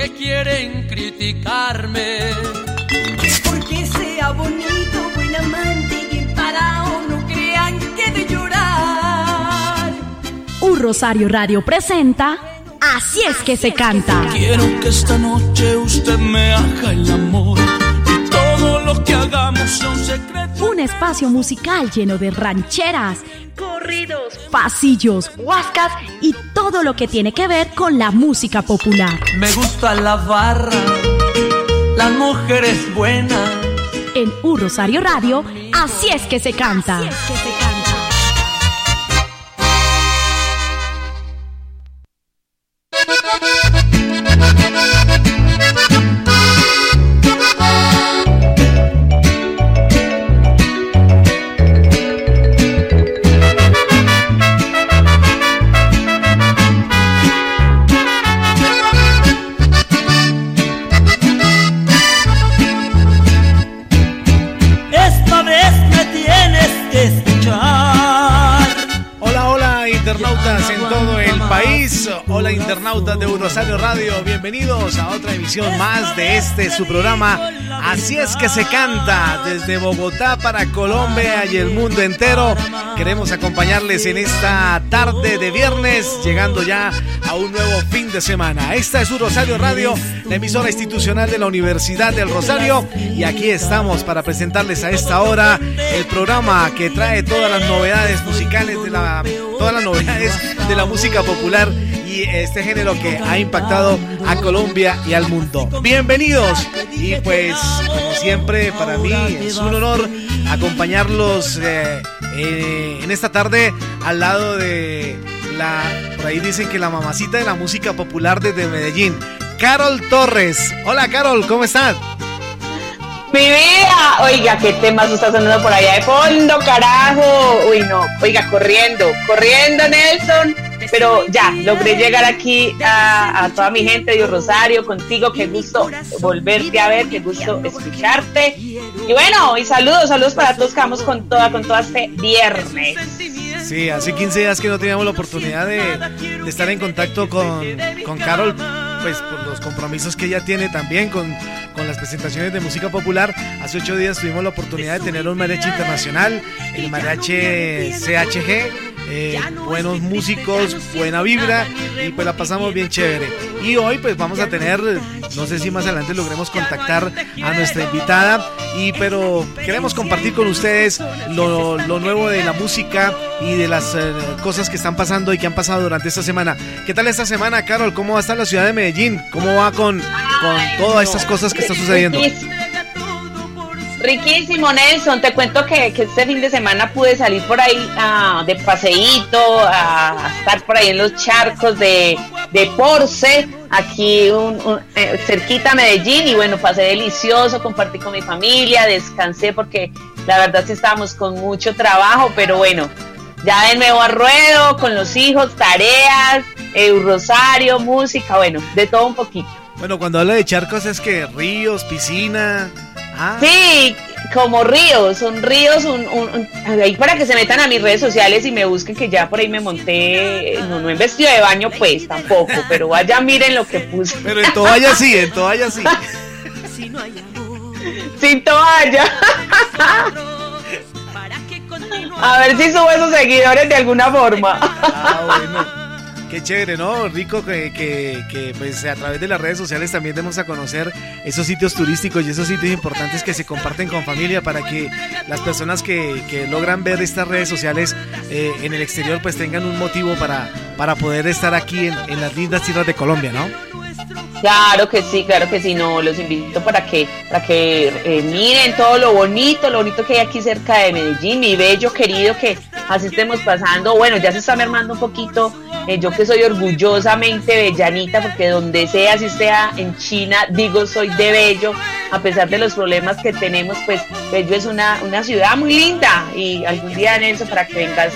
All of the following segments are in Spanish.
Que quieren criticarme. Porque sea bonito, buen amante y parado, no crean que de llorar. Un Rosario Radio presenta Así es que se canta. Quiero que esta noche usted me haga el amor y todo lo que hagamos sea un secreto. Un espacio musical lleno de rancheras, Corridos, pasillos, huascas y todo lo que tiene que ver con la música popular. Me gusta la barra, las mujeres buenas. En Un Rosario Radio, Así es que se canta. Así es que se canta. Internautas en todo el país. Hola internautas de Rosario Radio. Bienvenidos a otra emisión más de este su programa. Así es que se canta desde Bogotá para Colombia y el mundo entero. Queremos acompañarles en esta tarde de viernes, llegando ya a un nuevo fin de semana. Esta es Rosario Radio, la emisora institucional de la Universidad del Rosario. Y aquí estamos para presentarles a esta hora el programa que trae todas las novedades musicales de la todas las novedades de la música popular y este género que ha impactado a Colombia y al mundo. Bienvenidos y pues como siempre para mí es un honor acompañarlos eh, eh, en esta tarde al lado de la por ahí dicen que la mamacita de la música popular desde Medellín, Carol Torres. Hola Carol, ¿cómo estás? Mi vida, oiga, qué temas está sonando por allá de fondo, carajo. Uy, no, oiga, corriendo, corriendo, Nelson. Pero ya, logré llegar aquí a, a toda mi gente de Rosario, contigo, qué gusto volverte a ver, qué gusto escucharte. Y bueno, y saludos, saludos para todos que vamos con toda, con toda este viernes. Sí, hace 15 días que no teníamos la oportunidad de, estar en contacto con, con Carol, pues por los compromisos que ella tiene también con, con las presentaciones de música popular. Hace ocho días tuvimos la oportunidad de tener un mariachi internacional, el mariachi CHG. Eh, buenos músicos, buena vibra y pues la pasamos bien chévere. Y hoy pues vamos a tener, no sé si más adelante logremos contactar a nuestra invitada, y pero queremos compartir con ustedes lo, lo nuevo de la música y de las eh, cosas que están pasando y que han pasado durante esta semana. ¿Qué tal esta semana, Carol? ¿Cómo va a estar la ciudad de Medellín? ¿Cómo va con, con todas estas cosas que están sucediendo? Riquísimo. Nelson. Te cuento que, que este fin de semana pude salir por ahí ah, de paseíto, a, estar por ahí en los charcos de, de Porce, aquí un, un- eh, cerquita a Medellín. Y bueno, pasé delicioso, compartí con mi familia, descansé porque la verdad sí estábamos con mucho trabajo, pero bueno, ya de nuevo a ruedo, con los hijos, tareas, eh, rosario, música, bueno, de todo un poquito. Bueno, cuando habla de charcos es que ríos, piscina. Ah, Sí, como ríos, son ríos, un, un- un- ahí para que se metan a mis redes sociales y me busquen que ya por ahí me monté, no, no en vestido de baño pues tampoco, pero vaya miren lo que puse, pero en toalla sí, en toalla sí. sin toalla, a ver si subo esos seguidores de alguna forma. Ah, bueno. Qué chévere, ¿no? Rico que, que, pues a través de las redes sociales también demos a conocer esos sitios turísticos y esos sitios importantes que se comparten con familia para que las personas que, que logran ver estas redes sociales eh, en el exterior pues tengan un motivo para, para poder estar aquí en, en las lindas tierras de Colombia, ¿no? Claro que sí, claro que sí, no, los invito para que, para que eh, miren todo lo bonito, lo bonito que hay aquí cerca de Medellín, mi bello querido que así estemos pasando, bueno, ya se está mermando un poquito eh, yo que soy orgullosamente bellanita, porque donde sea, si sea en China, digo soy de Bello, a pesar de los problemas que tenemos, pues Bello es una, una ciudad muy linda. Y algún día Nelson para que vengas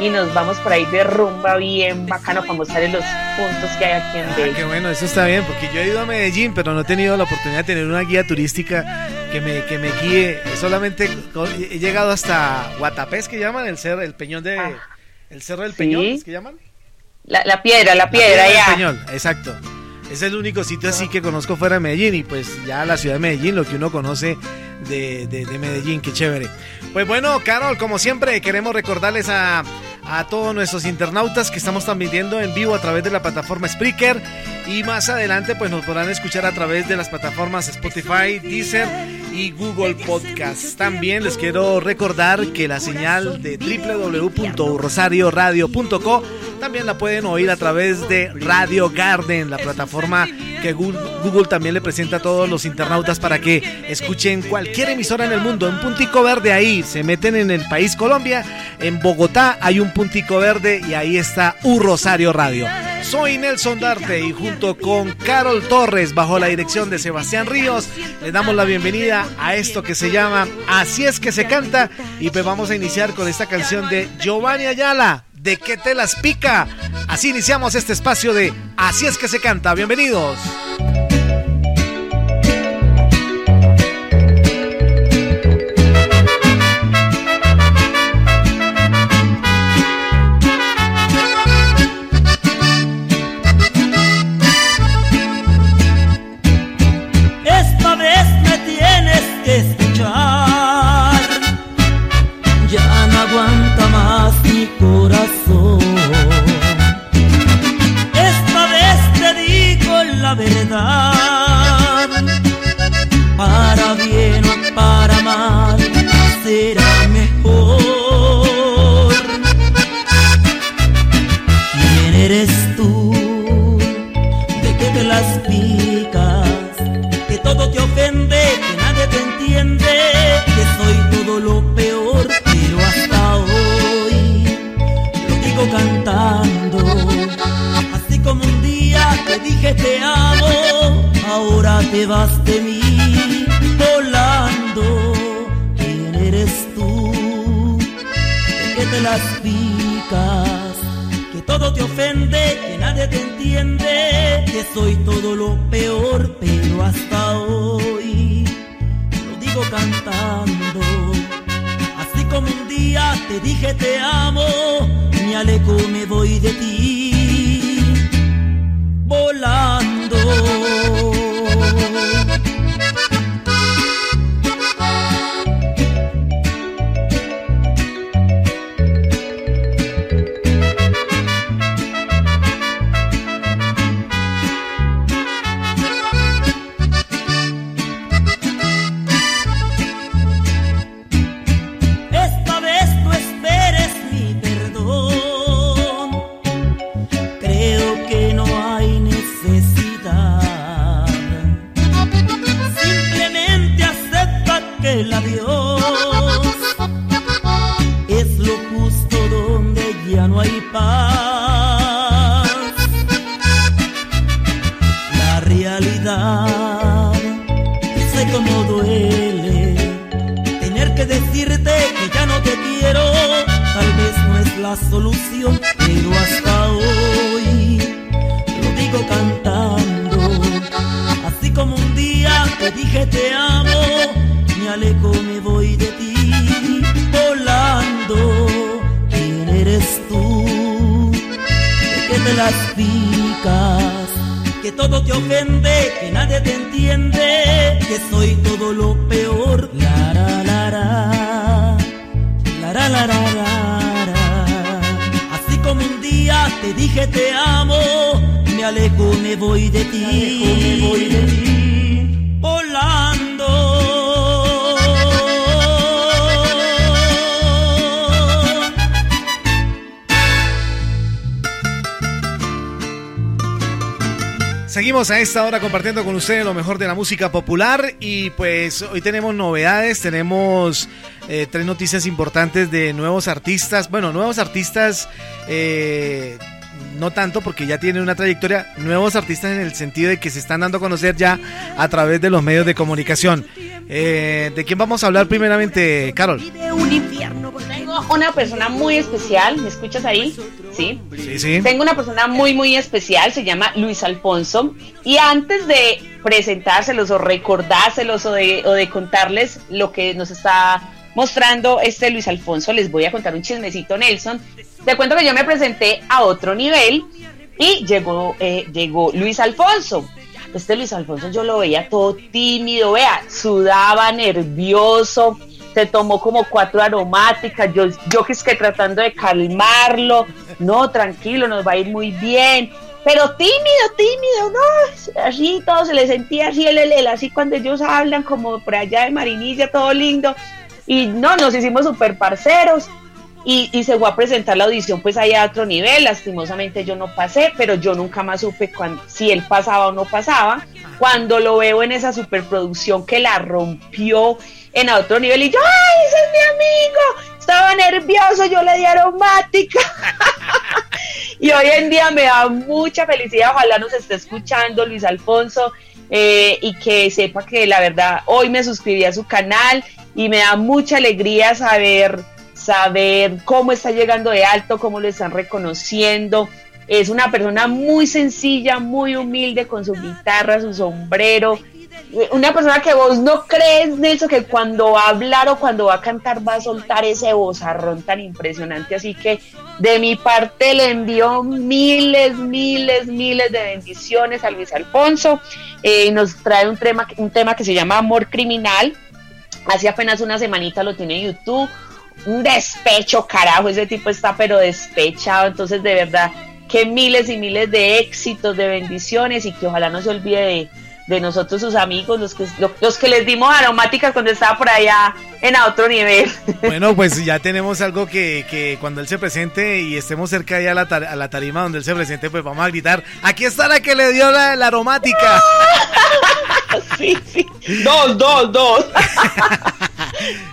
y nos vamos por ahí de rumba bien bacano para mostrarles los puntos que hay aquí en Bello. Ah, qué bueno, eso está bien, porque yo he ido a Medellín, pero no he tenido la oportunidad de tener una guía turística que me, que me guíe. Solamente he llegado hasta Guatapés, que llaman, el cerro, el peñón de... Ah. el cerro del Peñón, ¿es que llaman? La, piedra, la piedra, ya. Peñón, exacto. Es el único sitio así que conozco fuera de Medellín y pues ya la ciudad de Medellín, lo que uno conoce de, de Medellín, qué chévere. Pues bueno, Carol, como siempre, queremos recordarles a a todos nuestros internautas que estamos transmitiendo en vivo a través de la plataforma Spreaker y más adelante pues nos podrán escuchar a través de las plataformas Spotify, Deezer y Google Podcast. También les quiero recordar que la señal de www.rosarioradio.co también la pueden oír a través de Radio Garden, la plataforma que Google, también le presenta a todos los internautas para que escuchen cualquier emisora en el mundo. Un puntico verde ahí, se meten en el país Colombia, en Bogotá hay un puntico verde y ahí está U Rosario Radio. Soy Nelson Darte y junto con Carol Torres, bajo la dirección de Sebastián Ríos, le damos la bienvenida a esto que se llama Así es que se canta. Y pues vamos a iniciar con esta canción de Giovanni Ayala, ¿De qué te las pica? Así iniciamos este espacio de Así es que se canta. Bienvenidos. cantando. Así como un día te dije te amo, ahora te vas de mí volando. ¿Quién eres tú? ¿De qué te las picas? Que todo te ofende, que nadie te entiende, que soy todo lo peor, pero hasta hoy lo digo cantando. Así como un día te dije te amo, chaleco me voy de ti volando. que te amo, me alejo, me voy de ti, volando, ¿quién eres tú? ¿De qué te las picas? Que todo te ofende, que nadie te entiende, que soy todo lo peor, la la la la, la la la la, la. Así como un día te dije te amo, me alejo, me voy de ti, me alejo, me voy de ti. A esta hora compartiendo con ustedes lo mejor de la música popular y pues hoy tenemos novedades, tenemos eh, tres noticias importantes de nuevos artistas, bueno, nuevos artistas, eh, no tanto porque ya tiene una trayectoria, nuevos artistas en el sentido de que se están dando a conocer ya a través de los medios de comunicación. Eh, ¿De quién vamos a hablar primeramente, Carol? Tengo una persona muy especial, ¿me escuchas ahí? Sí. Sí, sí. Tengo una persona muy, muy especial, se llama Luis Alfonso. Y antes de presentárselos o recordárselos o de, o de contarles lo que nos está mostrando este Luis Alfonso, les voy a contar un chismecito, Nelson. Te cuento que yo me presenté a otro nivel y llegó, eh, llegó Luis Alfonso. Este Luis Alfonso yo lo veía todo tímido, vea, sudaba, nervioso, se tomó como cuatro aromáticas, yo, yo que es que tratando de calmarlo, no, tranquilo, nos va a ir muy bien, pero tímido, tímido, no, así todo se le sentía así el, el, el, así cuando ellos hablan como por allá de Marinilla, todo lindo, y no, nos hicimos súper parceros, y, y, se fue a presentar la audición pues allá a otro nivel, lastimosamente yo no pasé, pero yo nunca más supe cuando, si él pasaba o no pasaba, cuando lo veo en esa superproducción que la rompió en otro nivel y yo, ¡ay, ese es mi amigo! Estaba nervioso, yo le di aromática. y hoy en día me da mucha felicidad, ojalá nos esté escuchando Luis Alfonso eh, y que sepa que la verdad hoy me suscribí a su canal y me da mucha alegría saber saber cómo está llegando de alto, cómo lo están reconociendo. Es una persona muy sencilla, muy humilde, con su guitarra, su sombrero. Una persona que vos no crees, Nelson, que cuando va a hablar o cuando va a cantar va a soltar ese vozarrón tan impresionante. Así que de mi parte le envío miles, miles, miles de bendiciones a Luis Alfonso. Eh, nos trae un tema, un tema que se llama Amor Criminal. Hace apenas una semanita lo tiene en YouTube un despecho, carajo, ese tipo está pero despechado, entonces de verdad que miles y miles de éxitos, de bendiciones y que ojalá no se olvide de, de nosotros sus amigos, los que, los que les dimos aromáticas cuando estaba por allá en a otro nivel. Bueno, pues ya tenemos algo que, que cuando él se presente y estemos cerca allá a la, tar a la, tarima donde él se presente, pues vamos a gritar, aquí está la que le dio la, la aromática. sí, sí. Dos, dos, dos.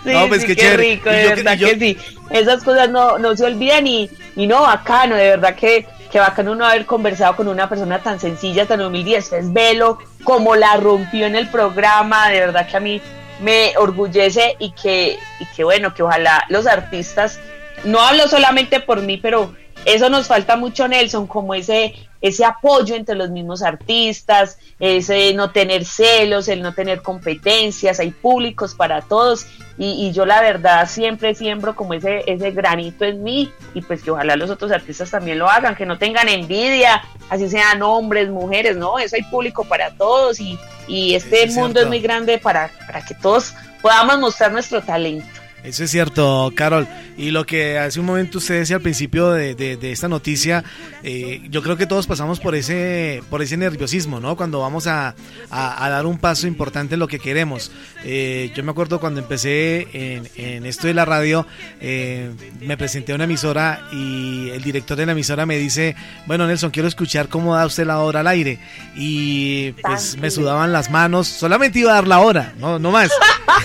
sí, no, pues sí, qué, rico, de verdad yo- que sí. Esas cosas no, no se olvidan y, y no, bacano, de verdad que, que bacano uno haber conversado con una persona tan sencilla, tan humilde y después velo como la rompió en el programa, de verdad que a mí me orgullece y que, y que bueno, que ojalá los artistas, no hablo solamente por mí, pero eso nos falta mucho, Nelson, como ese, ese apoyo entre los mismos artistas, ese no tener celos, el no tener competencias, hay públicos para todos y, y yo la verdad siempre siembro como ese, ese granito en mí y pues que ojalá los otros artistas también lo hagan, que no tengan envidia, así sean hombres, mujeres, no, eso hay público para todos y, y este es mundo cierto. es muy grande para, para que todos podamos mostrar nuestro talento. Eso es cierto, Carol. Y lo que hace un momento usted decía al principio de, de- de esta noticia, eh, yo creo que todos pasamos por ese, por ese nerviosismo, ¿no? Cuando vamos a, a- a dar un paso importante en lo que queremos. Eh, yo me acuerdo cuando empecé en, en esto de la radio, eh, me presenté a una emisora y el director de la emisora me dice, bueno Nelson, quiero escuchar cómo da usted la hora al aire. Y pues me sudaban las manos, solamente iba a dar la hora, no, no más.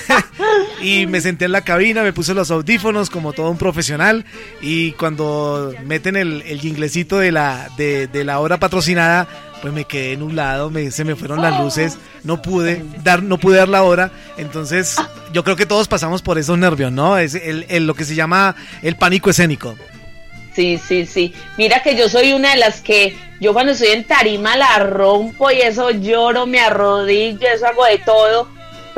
y me senté en la cabina, me puse los audífonos como todo un profesional y cuando meten el, el jinglecito de la, de, la hora patrocinada, pues me quedé nublado, me, se me fueron las luces, no pude dar, no pude dar la hora, entonces yo creo que todos pasamos por esos nervios, ¿no? Es el, el- lo que se llama el pánico escénico. Sí, sí, sí. Mira que yo soy una de las que yo cuando estoy en tarima la rompo y eso lloro, me arrodillo, eso hago de todo.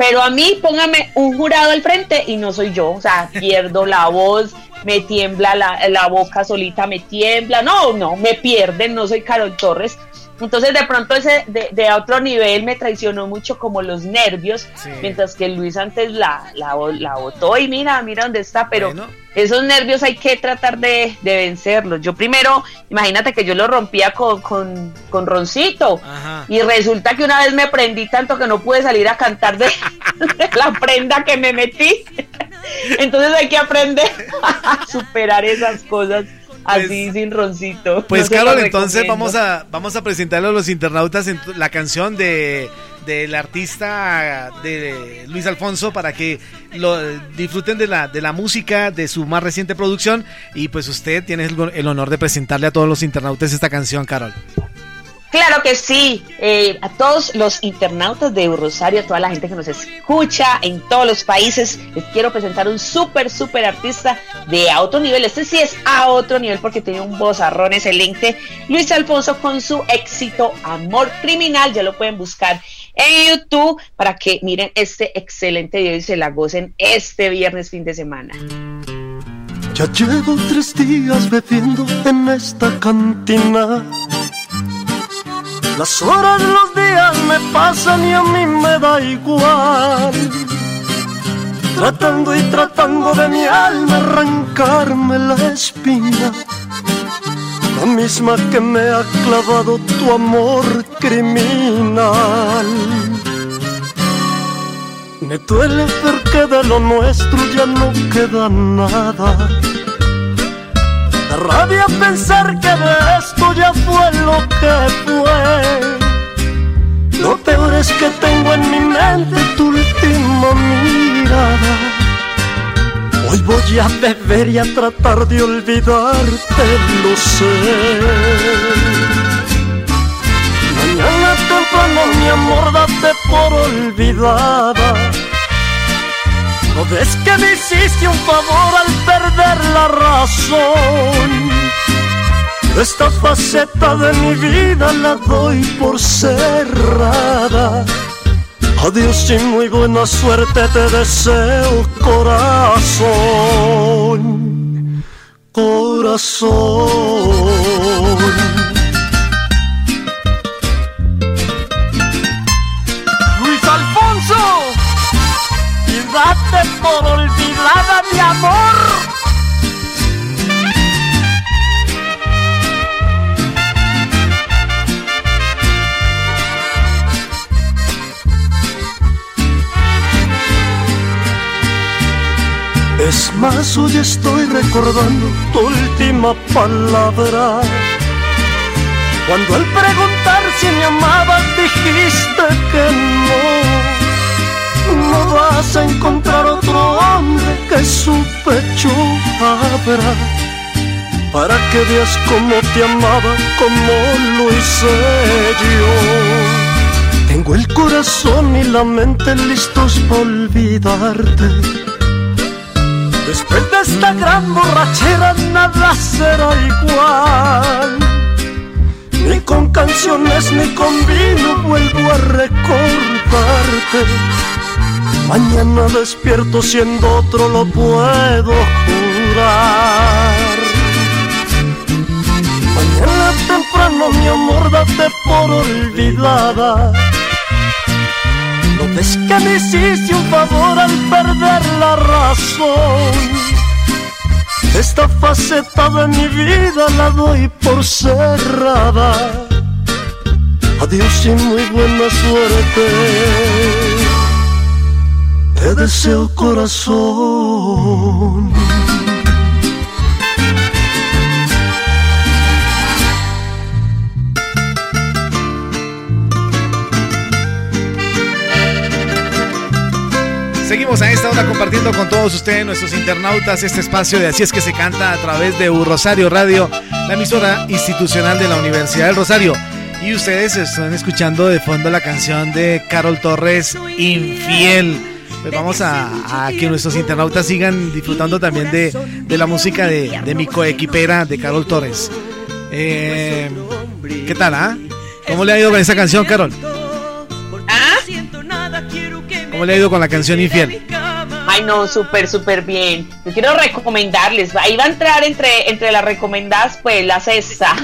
Pero a mí póngame un jurado al frente y no soy yo. O sea, pierdo la voz, me tiembla la, la boca solita, me tiembla. No, no, me pierden, no soy Carol Torres. Entonces de pronto ese de, de a otro nivel me traicionó mucho como los nervios, Sí. mientras que Luis antes la, la, la botó y mira, mira dónde está, pero Bueno. esos nervios hay que tratar de, de vencerlos. Yo primero, imagínate que yo lo rompía con, con, con Roncito. Ajá. Y resulta que una vez me prendí tanto que no pude salir a cantar de, de la prenda que me metí. Entonces hay que aprender a superar esas cosas así Pues- sin Roncito. Pues No Carol, entonces vamos a vamos a presentarle a los internautas en la canción de del artista de Luis Alfonso para que lo disfruten de la, de la música de su más reciente producción y pues usted tiene el honor de presentarle a todos los internautas esta canción, Carol. Claro que sí, eh, a todos los internautas de Rosario, a toda la gente que nos escucha en todos los países, les quiero presentar un súper, súper artista de a otro nivel. Este sí es a otro nivel porque tiene un vozarrón excelente. Luis Alfonso con su éxito Amor Criminal, ya lo pueden buscar en YouTube para que miren este excelente video y se la gocen este viernes fin de semana. Ya llevo tres días bebiendo en esta cantina las horas, los días me pasan y a mí me da igual. Tratando y tratando de mi alma arrancarme la espina, la misma que me ha clavado tu amor criminal. Me duele porque de lo nuestro ya no queda nada rabia pensar que de esto ya fue lo que fue. Lo peor es que tengo en mi mente tu última mirada. Hoy voy a beber y a tratar de olvidarte, lo sé. Mañana temprano mi amor date por olvidada ¿No ves que me hiciste un favor al perder la razón? Esta faceta de mi vida la doy por cerrada. Adiós y muy buena suerte te deseo, corazón. Corazón. Por olvidada mi amor. Es más, hoy estoy recordando tu última palabra. Cuando al preguntar si me amabas dijiste que no no vas a encontrar otro hombre que su pecho abra para que veas cómo te amaba, como lo hice yo. Tengo el corazón y la mente listos para olvidarte. Después de esta gran borrachera nada será igual. Ni con canciones ni con vino vuelvo a recordarte Mañana despierto siendo otro, lo puedo jurar. Mañana temprano, mi amor, date por olvidada. No ves que me hiciste un favor al perder la razón. Esta faceta de mi vida la doy por cerrada. Adiós y muy buena suerte te deseo corazón. Seguimos a esta hora compartiendo con todos ustedes, nuestros internautas, este espacio de Así es que se canta a través de Rosario Radio, la emisora institucional de la Universidad del Rosario. Y ustedes están escuchando de fondo la canción de Carol Torres, Infiel. Pues vamos a, que nuestros internautas sigan disfrutando también de, la música de, mi coequipera, de Carol Torres. Eh, ¿Qué tal, ah? ¿Cómo le ha ido con esa canción, Carol? ¿Ah? ¿Cómo le ha ido con la canción Infiel? Ay, no, súper, súper bien. Yo quiero recomendarles. Ahí va a entrar entre, entre las recomendadas, pues, la cesta.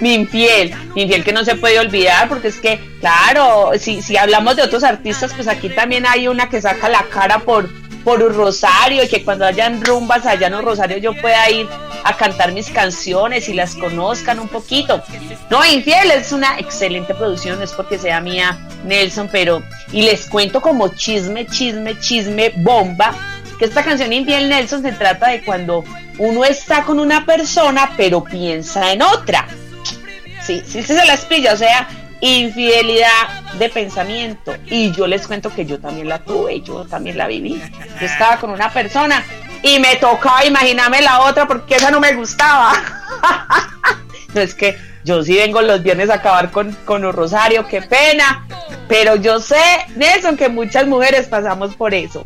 Mi infiel, mi infiel que no se puede olvidar, porque es que, claro, si, si hablamos de otros artistas, pues aquí también hay una que saca la cara por, por un Rosario y que cuando hayan rumbas allá en un Rosario yo pueda ir a cantar mis canciones y las conozcan un poquito. No, Infiel es una excelente producción, es porque sea mía Nelson, pero y les cuento como chisme, chisme, chisme, bomba, que esta canción Infiel Nelson se trata de cuando uno está con una persona pero piensa en otra. Sí, sí, se las pilla. O sea, infidelidad de pensamiento. Y yo les cuento que yo también la tuve, yo también la viví. Yo estaba con una persona y me tocaba imaginarme la otra porque esa no me gustaba. no es que yo sí vengo los viernes a acabar con, con un rosario, qué pena. Pero yo sé, Nelson, que muchas mujeres pasamos por eso.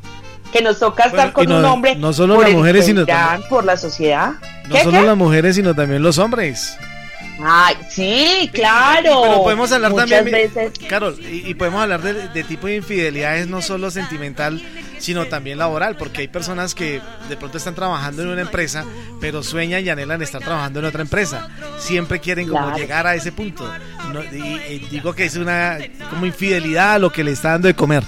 Que nos toca estar con un hombre no solo las mujeres, sino también, por la sociedad. No solo las mujeres, sino también los hombres. Ay, sí, claro. Pero podemos hablar Muchas también, veces. Carol, y, y podemos hablar de, de tipo de infidelidades no solo sentimental, sino también laboral, porque hay personas que de pronto están trabajando en una empresa, pero sueñan y anhelan estar trabajando en otra empresa. Siempre quieren como Claro. llegar a ese punto. No, y, y digo que es una como infidelidad a lo que le está dando de comer.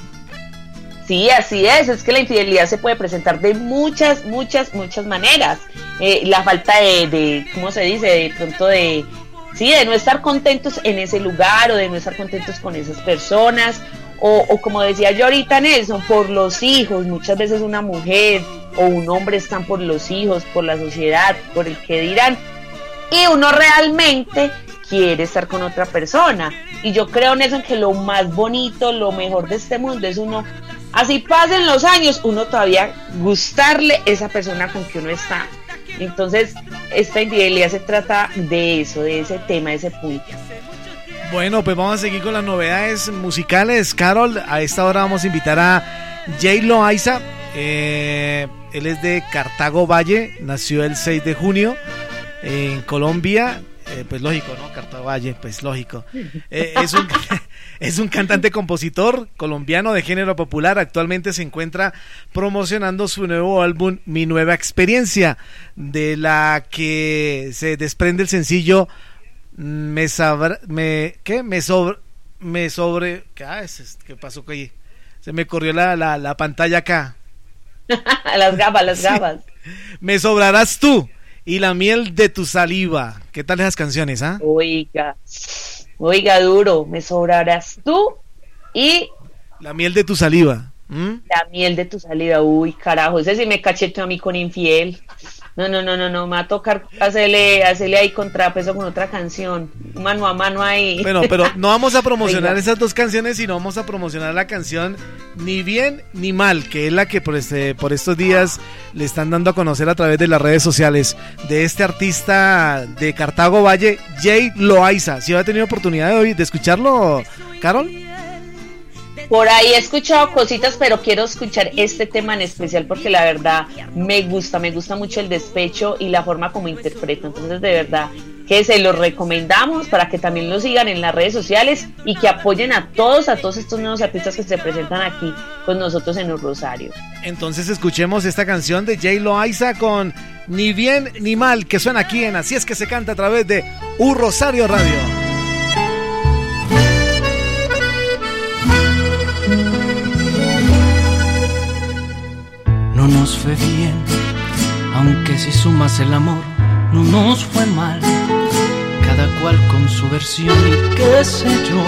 Sí, así es. Es que la infidelidad se puede presentar de muchas, muchas, muchas maneras. Eh, la falta de, de, ¿cómo se dice? De pronto de, sí, de no estar contentos en ese lugar o de no estar contentos con esas personas. O, como decía yo ahorita, Nelson, por los hijos. Muchas veces una mujer o un hombre están por los hijos, por la sociedad, por el que dirán. Y uno realmente quiere estar con otra persona. Y yo creo, Nelson, que lo más bonito, lo mejor de este mundo es uno, así pasen los años, uno todavía gustarle esa persona con que uno está. Entonces, esta infidelidad se trata de eso, de ese tema, de ese punto. Bueno, pues vamos a seguir con las novedades musicales. Carol, a esta hora vamos a invitar a J. Loaiza. Eh, él es de Cartago Valle, nació el 6 de junio en Colombia. Eh, pues lógico, ¿no? Cartago Valle, pues lógico. Eh, es, un, es un cantante compositor colombiano de género popular. Actualmente se encuentra promocionando su nuevo álbum Mi Nueva Experiencia, de la que se desprende el sencillo me sabra, me qué me sobre me sobre ¿qué, ah, es esto? ¿qué pasó ahí? Se me corrió la, la, la pantalla acá. las gafas, las Sí. gafas. Me sobrarás tú y la miel de tu saliva. ¿Qué tal esas canciones, ah? Oiga, oiga, duro, me sobrarás tú y La miel de tu saliva. ¿Mm? La miel de tu salida, uy, carajo, ese sí me cacheteó a mí con infiel. No, no, no, no, no, me va a tocar hacerle, hacerle ahí contrapeso con otra canción, mano a mano ahí. Bueno, pero no vamos a promocionar Oiga. esas dos canciones, sino vamos a promocionar la canción Ni bien ni mal, que es la que por este por estos días le están dando a conocer a través de las redes sociales de este artista de Cartago Valle, Jay Loaiza. ¿Sí ha tenido oportunidad de, oír- de escucharlo, Carol? Por ahí he escuchado cositas, pero quiero escuchar este tema en especial porque la verdad me gusta, me gusta mucho el despecho y la forma como interpreta. Entonces, de verdad que se los recomendamos para que también lo sigan en las redes sociales y que apoyen a todos, a todos estos nuevos artistas que se presentan aquí con nosotros en el Rosario. Entonces escuchemos esta canción de Jay Loaiza con Ni bien ni mal, que suena aquí en Así es que se canta a través de U Rosario Radio. Nos fue bien, aunque si sumas el amor, no nos fue mal. Cada cual con su versión y qué sé yo.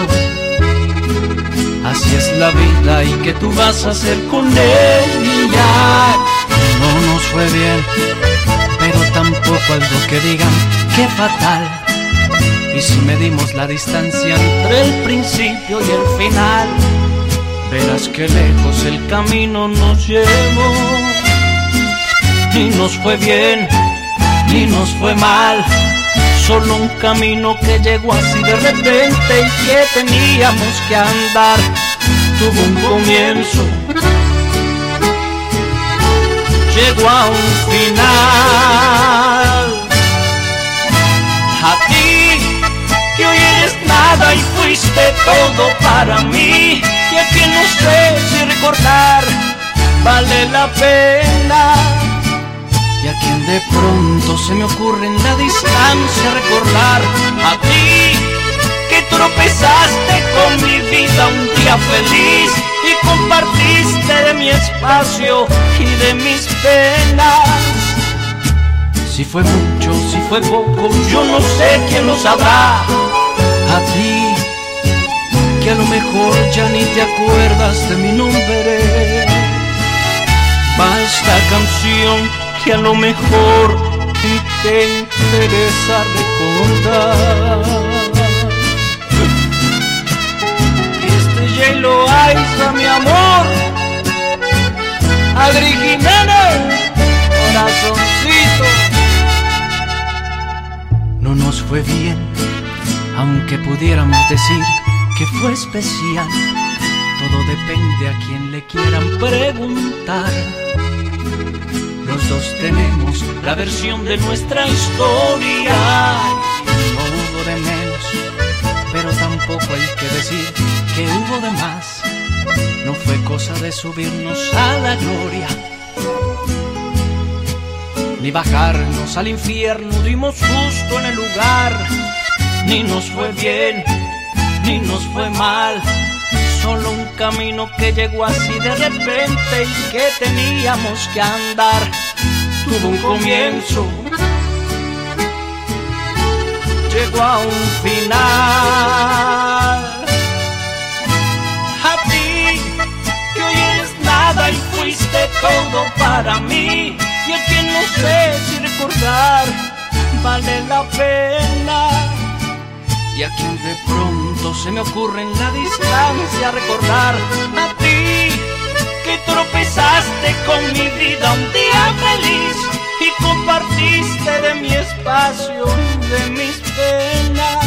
Así es la vida y que tú vas a hacer con ella. No nos fue bien, pero tampoco algo que digan que fatal. Y si medimos la distancia entre el principio y el final, verás que lejos el camino nos llevó. Ni nos fue bien, ni nos fue mal, solo un camino que llegó así de repente y que teníamos que andar. Tuvo un comienzo, llegó a un final. Y fuiste todo para mí, y a quien no sé si recordar vale la pena. Y a quien de pronto se me ocurre en la distancia recordar a ti que tropezaste con mi vida un día feliz y compartiste de mi espacio y de mis penas. Si fue mucho, si fue poco, yo no sé quién lo sabrá a ti, que a lo mejor ya ni te acuerdas de mi nombre. Va esta canción que a lo mejor y te interesa recordar. Este J-Lo Aiza, mi amor, Adri Jiménez, corazoncito. No nos fue bien aunque pudiéramos decir que fue especial. Todo depende a quien le quieran preguntar. Los dos tenemos la versión de nuestra historia. No hubo de menos, pero tampoco hay que decir que hubo de más. No fue cosa de subirnos a la gloria, ni bajarnos al infierno. Dimos justo en el lugar, ni nos fue bien, ni nos fue mal solo un camino que llegó así de repente y que teníamos que andar. Tuvo un comienzo, llegó a un final. A ti, que hoy eres nada y fuiste todo para mí. Y a quien no sé si recordar vale la pena y a quien de pronto se me ocurre en la distancia recordar a ti que tropezaste con mi vida un día feliz y compartiste de mi espacio, de mis penas.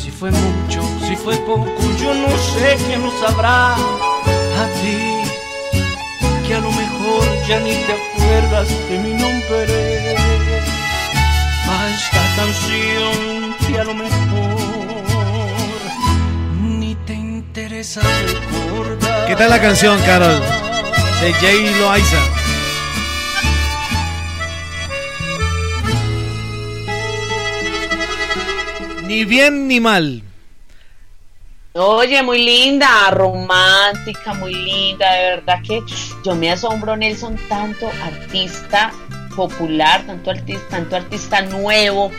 Si fue mucho, si fue poco, yo no sé quién lo sabrá. A ti, que a lo mejor ya ni te acuerdas de mi nombre. A esta canción a lo mejor ni te interesa recordar. ¿Qué tal la canción, Carol? De Jay Loaiza. Ni bien ni mal. Oye, muy linda, romántica, muy linda, de verdad que yo me asombro, Nelson, tanto artista popular, tanto artista, tanto artista nuevo,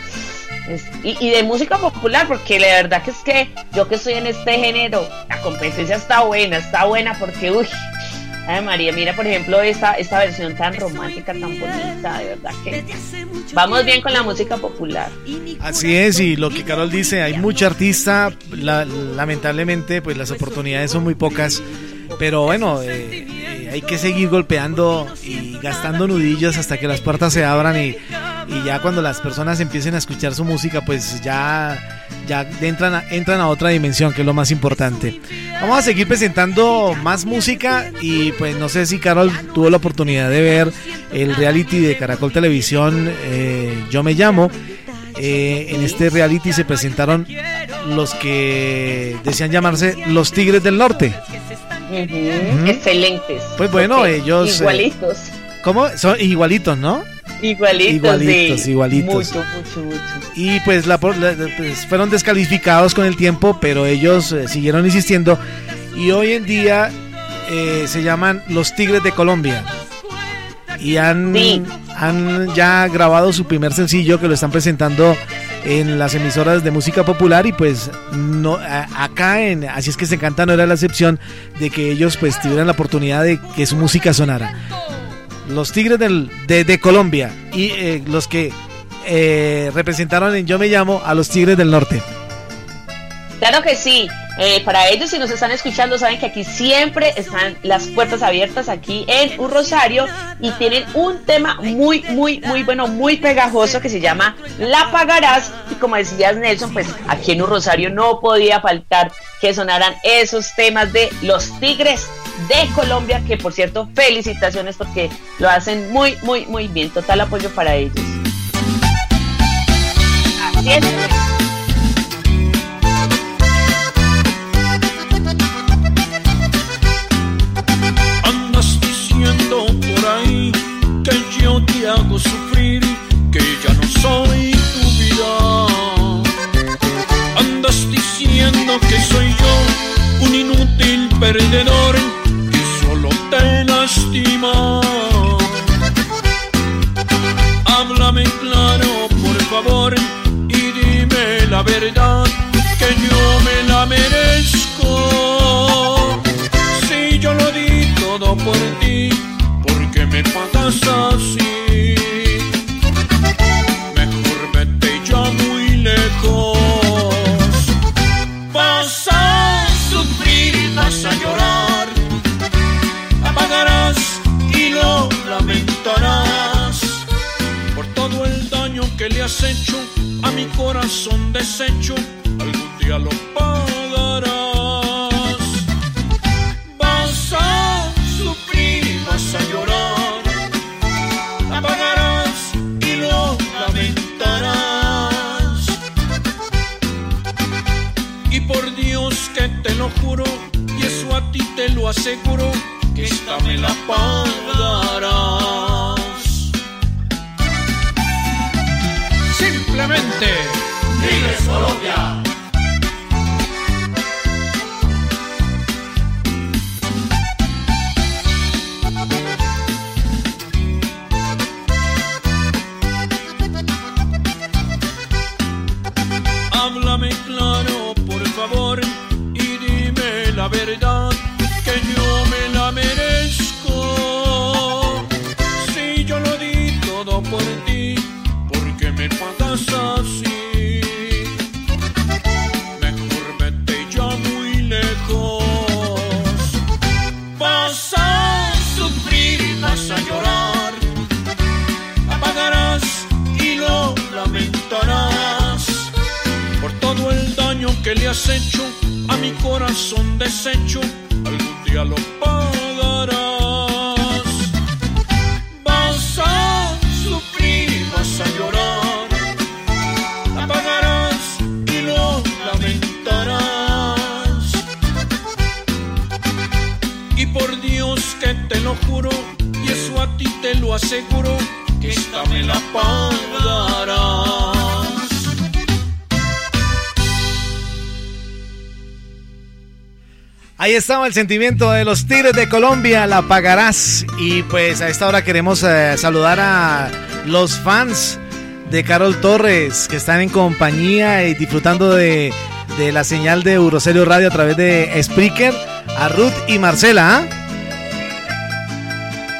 y, de música popular, porque la verdad que es que yo que estoy en este género, la competencia está buena, está buena porque, uy, ay María, mira por ejemplo esta, esta versión tan romántica, tan bonita, de verdad que vamos bien con la música popular. Así es, y lo que Carol dice, hay mucha artista, lamentablemente pues las oportunidades son muy pocas, pero bueno, eh, eh, hay que seguir golpeando y gastando nudillos hasta que las puertas se abran y y ya cuando las personas empiecen a escuchar su música, pues ya, ya entran, a, entran a otra dimensión, que es lo más importante. Vamos a seguir presentando más música y pues no sé si Carol tuvo la oportunidad de ver el reality de Caracol Televisión, eh, Yo me llamo. Eh, en este reality se presentaron los que decían llamarse los Tigres del Norte. Excelentes. Pues bueno, ellos... Eh, igualitos. ¿Cómo? Son igualitos, ¿no? Igualitos, igualitos, igualitos. Mucho, mucho, mucho. Y pues, la, pues, fueron descalificados con el tiempo, pero ellos eh, siguieron insistiendo. Y hoy en día eh, se llaman los Tigres de Colombia. Y han, han ya grabado su primer sencillo que lo están presentando en las emisoras de música popular y pues no acá en así es que se canta no era la excepción de que ellos pues tuvieran la oportunidad de que su música sonara los Tigres del, de, Colombia y eh, los que eh, representaron en Yo Me Llamo a los Tigres del Norte. Claro que sí. Eh, para ellos, si nos están escuchando, saben que aquí siempre están las puertas abiertas aquí en un Rosario y tienen un tema muy, muy, muy bueno, muy pegajoso que se llama La Pagarás. Y como decías, Nelson, pues aquí en un Rosario no podía faltar que sonaran esos temas de los Tigres de Colombia, que por cierto, felicitaciones porque lo hacen muy, muy, muy bien. Total apoyo para ellos. Así. Andas diciendo por ahí que yo te hago sufrir, que ya no soy tu vida. Andas diciendo que soy yo un inútil perdedor favor, y dime la verdad, que yo me la merezco. Si yo lo di todo por ti, ¿por qué me pagas así? Mejor vete ya muy lejos. A mi corazón deshecho. Algún día lo pagarás. Vas a sufrir, vas a llorar. La pagarás y lo lamentarás. Y por Dios que te lo juro, y eso a ti te lo aseguro que esta me la pagarás. Simplemente, El sentimiento de los Tigres de Colombia, la pagarás. Y pues a esta hora queremos eh, saludar a los fans de Carol Torres que están en compañía y disfrutando de, de la señal de Eurocelio Radio a través de Spreaker, a Ruth y Marcela. ¿ah?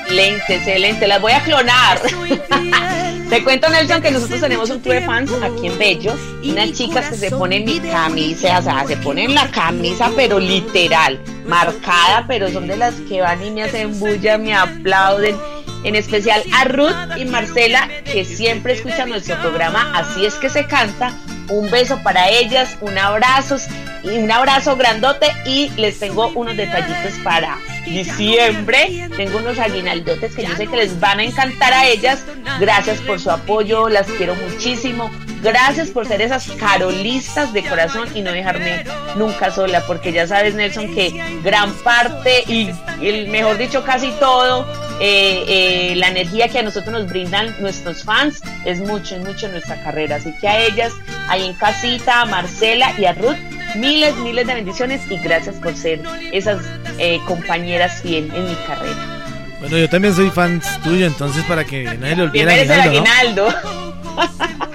Excelente, excelente. Las voy a clonar. Te cuento, Nelson, que nosotros tenemos un club de fans aquí en Bello. Unas chicas que se ponen mi camisa, o sea, se ponen la camisa, pero literal, marcada, pero son de las que van y me hacen bulla, me aplauden. En especial a Ruth y Marcela, que siempre escuchan nuestro programa. Así es que se canta. Un beso para ellas, un abrazo y un abrazo grandote y les tengo unos detallitos para diciembre. Tengo unos aguinaldotes que yo sé que les van a encantar a ellas. Gracias por su apoyo, las quiero muchísimo. Gracias por ser esas carolistas de corazón y no dejarme nunca sola, porque ya sabes, Nelson, que gran parte y, el mejor dicho, casi todo, eh, eh, la energía que a nosotros nos brindan nuestros fans es mucho, es mucho nuestra carrera. Así que a ellas, ahí en casita, a Marcela y a Ruth, miles, miles de bendiciones y gracias por ser esas eh, compañeras fiel en mi carrera. Bueno, yo también soy fan tuyo, entonces para que se le olvide el el aguinaldo, ¿no? aguinaldo.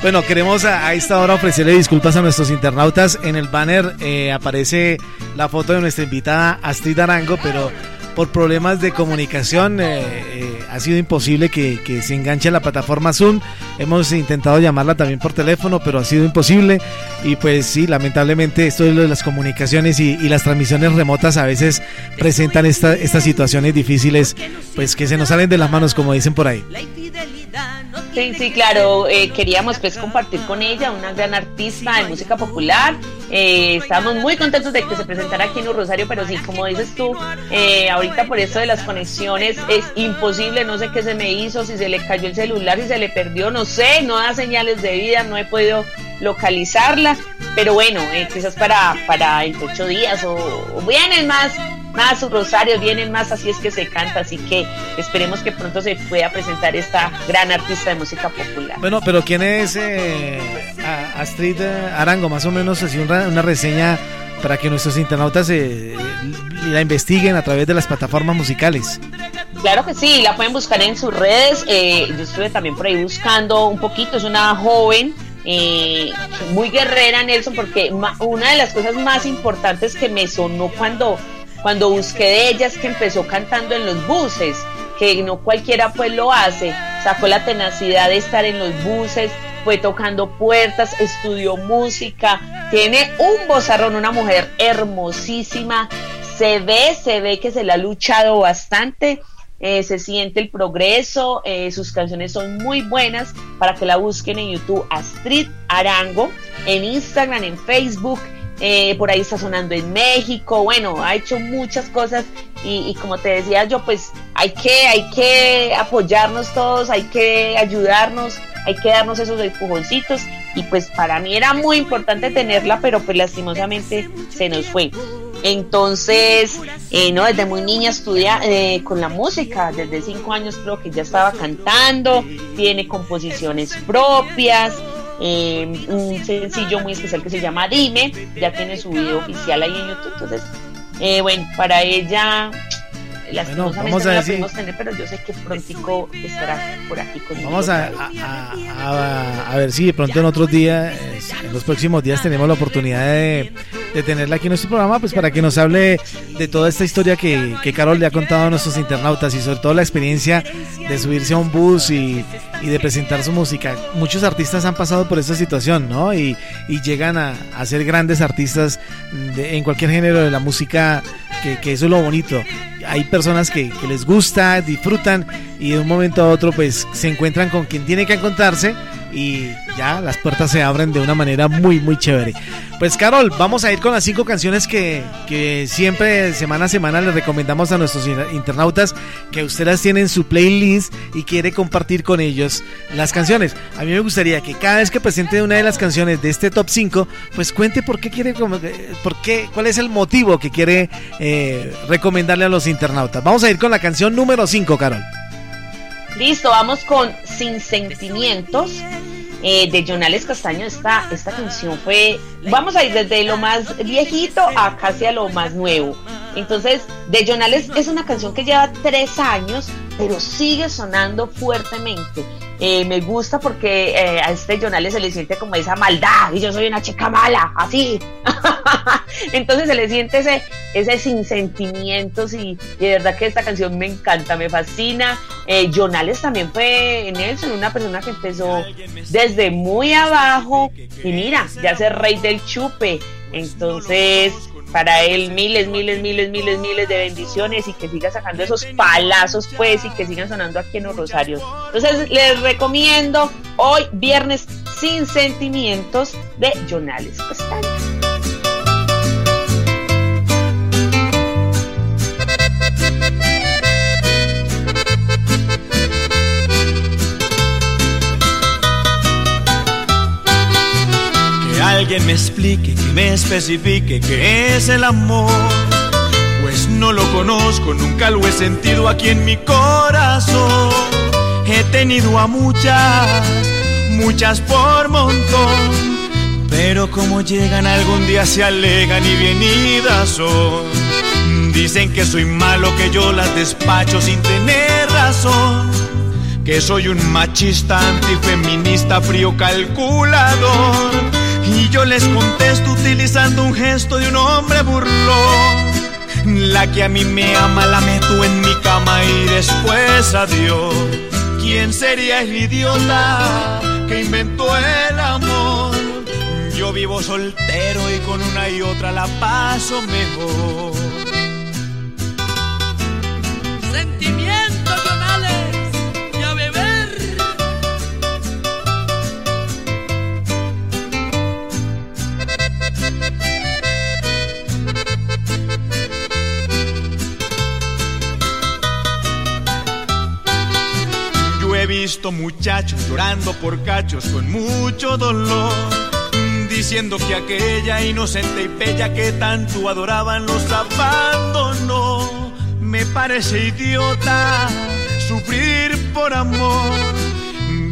Bueno, queremos a, a esta hora ofrecerle disculpas a nuestros internautas. En el banner eh, aparece la foto de nuestra invitada Astrid Arango, pero por problemas de comunicación eh, eh, ha sido imposible que, que se enganche la plataforma Zoom. Hemos intentado llamarla también por teléfono, pero ha sido imposible. Y pues sí, lamentablemente esto es lo de las comunicaciones y, y las transmisiones remotas a veces presentan esta- estas situaciones difíciles, pues que se nos salen de las manos, como dicen por ahí. Sí, sí, claro. eh, queríamos pues compartir con ella, una gran artista de música popular. Eh, estamos muy contentos de que se presentara aquí en Un Rosario, pero sí, como dices tú, eh, ahorita por esto de las conexiones es imposible, no sé qué se me hizo, si se le cayó el celular, si se le perdió, no sé, no da señales de vida, no he podido localizarla, pero bueno, eh, quizás para, para entre ocho días o, o vienen más, más un Rosario, vienen más, así es que se canta, así que esperemos que pronto se pueda presentar esta gran artista de música popular. Bueno, pero ¿quién es eh, Astrid eh, Arango? Más o menos así una, una reseña para que nuestros internautas eh, la investiguen a través de las plataformas musicales. Claro que sí, la pueden buscar en sus redes. eh, yo estuve también por ahí buscando un poquito. Es una joven eh, muy guerrera, Nelson, porque una de las cosas más importantes que me sonó cuando, cuando busqué de ella es que empezó cantando en los buses, que no cualquiera pues lo hace. Sacó la tenacidad de estar en los buses, fue tocando puertas, estudió música, tiene un vozarrón, una mujer hermosísima se ve, se ve que se le ha luchado bastante. Eh, se siente el progreso, eh, sus canciones son muy buenas para que la busquen en YouTube, Astrid Arango, en Instagram, en Facebook, eh, por ahí está sonando en México, bueno, ha hecho muchas cosas y, como te decía yo, pues hay que, hay que apoyarnos todos, hay que ayudarnos, hay que darnos esos empujoncitos. Y pues para mí era muy importante tenerla, pero pues lastimosamente se nos fue. Entonces, eh, no, desde muy niña estudia eh, con la música, desde cinco años creo que ya estaba cantando, tiene composiciones propias, eh, un sencillo muy especial que se llama Dime, ya tiene su video oficial ahí en YouTube, entonces, bueno, para ella bueno, vamos a decir, tener, pero yo sé que prontico estará por aquí conmigo. Vamos a, a, ver si de pronto en otros días, en los próximos días tenemos la oportunidad de, tenerla aquí en nuestro programa, pues para que nos hable de toda esta historia que, que Carol le ha contado a nuestros internautas y sobre todo la experiencia de subirse a un bus y, y de presentar su música. Muchos artistas han pasado por esta situación, ¿no? Y, y llegan a, a, ser grandes artistas en cualquier género de la música, que, que eso es lo bonito hay personas que, les gusta, disfrutan y de un momento a otro pues se encuentran con quien tiene que encontrarse y ya las puertas se abren de una manera muy muy chévere. Pues Carol, vamos a ir con las cinco canciones que, que siempre semana a semana les recomendamos a nuestros internautas que ustedes tienen su playlist y quiere compartir con ellos las canciones. A mí me gustaría que cada vez que presente una de las canciones de este top 5, pues cuente por qué quiere, por qué, cuál es el motivo que quiere eh, recomendarle a los internautas. Vamos a ir con la canción número 5, Carol. Listo, vamos con Sin Sentimientos eh, de Jonales Castaño. Esta, esta canción fue, vamos a ir desde lo más viejito a casi a lo más nuevo. Entonces, de Jonales es una canción que lleva tres años, pero sigue sonando fuertemente. Eh, me gusta porque eh, a este Jonales se le siente como esa maldad y yo soy una chica mala, así. Entonces se le siente ese, ese sin sentimientos y, de verdad que esta canción me encanta, me fascina. Eh, Jonales también fue Nelson, una persona que empezó desde muy abajo y mira, ya es rey del chupe. Entonces, para él miles, miles, miles, miles, miles de bendiciones y que siga sacando esos palazos pues y que sigan sonando aquí en los Rosarios. Entonces les recomiendo hoy viernes sin sentimientos de Jonales alguien me explique, que me especifique qué es el amor. Pues no lo conozco, nunca lo he sentido aquí en mi corazón. He tenido a muchas, muchas por montón. Pero como llegan algún día se alegan y bienidas son. Dicen que soy malo, que yo las despacho sin tener razón. Que soy un machista, antifeminista, frío calculador y yo les contesto utilizando un gesto de un hombre burlón. La que a mí me ama la meto en mi cama y después adiós. ¿Quién sería el idiota que inventó el amor? Yo vivo soltero y con una y otra la paso mejor. Muchachos llorando por cachos con mucho dolor, diciendo que aquella inocente y bella que tanto adoraban los abandonó. Me parece idiota sufrir por amor.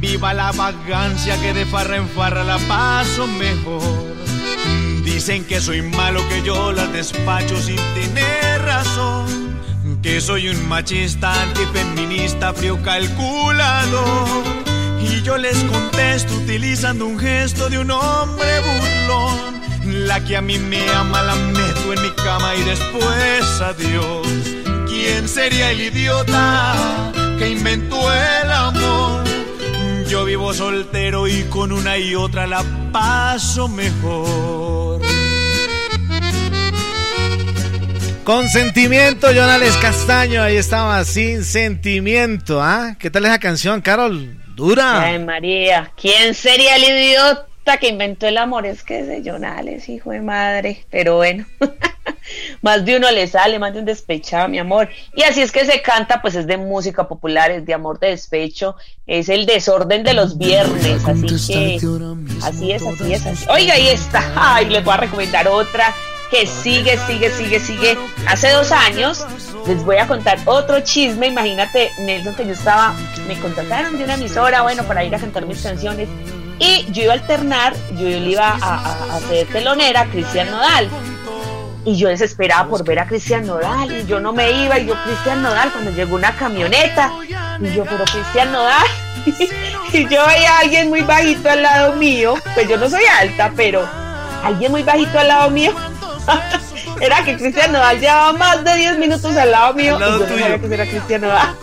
Viva la vagancia que de farra en farra la paso mejor. Dicen que soy malo, que yo las despacho sin tener que soy un machista, antifeminista, frío calculador. Y yo les contesto utilizando un gesto de un hombre burlón. La que a mí me ama la meto en mi cama y después adiós. ¿Quién sería el idiota que inventó el amor? Yo vivo soltero y con una y otra la paso mejor. Con sentimiento, Jonales Castaño, ahí estaba, sin sentimiento, ¿ah? ¿Qué tal esa canción, Carol? Dura. Ay, María, ¿quién sería el idiota que inventó el amor? Es que es de Jonales, hijo de madre, pero bueno, más de uno le sale, más de un despechado, mi amor. Y así es que se canta, pues es de música popular, es de amor, de despecho, es el desorden de los viernes, así que, así es, así es, así. Oiga, ahí está, ay, les voy a recomendar otra que sigue, sigue, sigue, sigue. Hace dos años les voy a contar otro chisme. Imagínate, Nelson, que yo estaba, me contrataron de una emisora, bueno, para ir a cantar mis canciones. Y yo iba a alternar, yo, le iba a, hacer telonera a Cristian Nodal. Y yo desesperaba por ver a Cristian Nodal. Y yo no me iba. Y yo, Cristian Nodal, cuando llegó una camioneta. Y yo, pero Cristian Nodal. y yo veía a alguien muy bajito al lado mío. Pues yo no soy alta, pero alguien muy bajito al lado mío era que Cristian Nodal llevaba más de 10 minutos al lado mío y yo no sabía que era Cristian Nodal.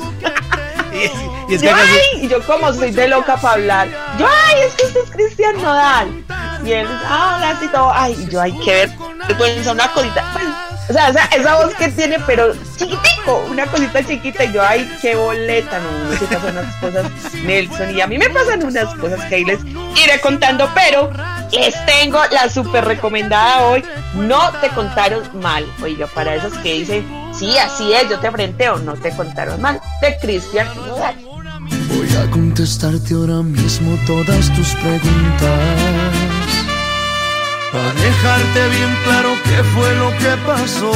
y, yo, ay, y yo como soy de loca para hablar. Yo, ay, es que este es Cristian Nodal. Y él, ah, hola, y todo. Ay, y yo, ay, qué ver, pues una cosita. Pues, o sea, o sea, esa voz que tiene, pero chiquitico, una cosita chiquita. Y yo, ay, qué boleta, no, no se pasan unas cosas, Nelson. Y a mí me pasan unas cosas que ahí les iré contando, pero les tengo la súper recomendada hoy. No te contaron mal. Oiga, para esos que dicen, sí, así es, yo te o no te contaron mal. De Cristian. Voy a contestarte ahora mismo todas tus preguntas. Para dejarte bien claro qué fue lo que pasó.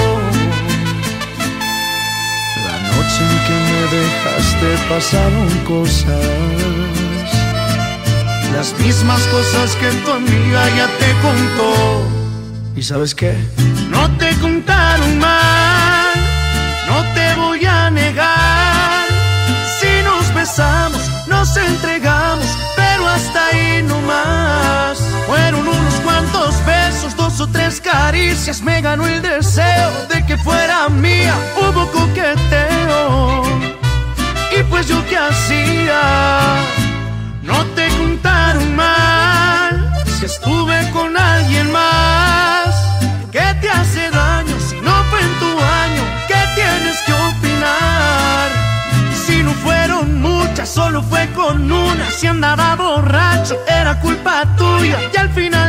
La noche en que me dejaste pasaron cosas. Las mismas cosas que tu amiga ya te contó. ¿Y sabes qué? No te contaron mal, no te voy a negar. Si nos besamos, nos entregamos, pero hasta ahí no más. Fueron unos cuantos besos, dos o tres caricias, me ganó el deseo de que fuera mía. Hubo coqueteo, y pues yo qué hacía, Si estuve con alguien más, ¿qué te hace daño si no fue en tu año? ¿Qué tienes que opinar? fueron muchas, solo fue con una. Si andaba borracho, era culpa tuya. Y al final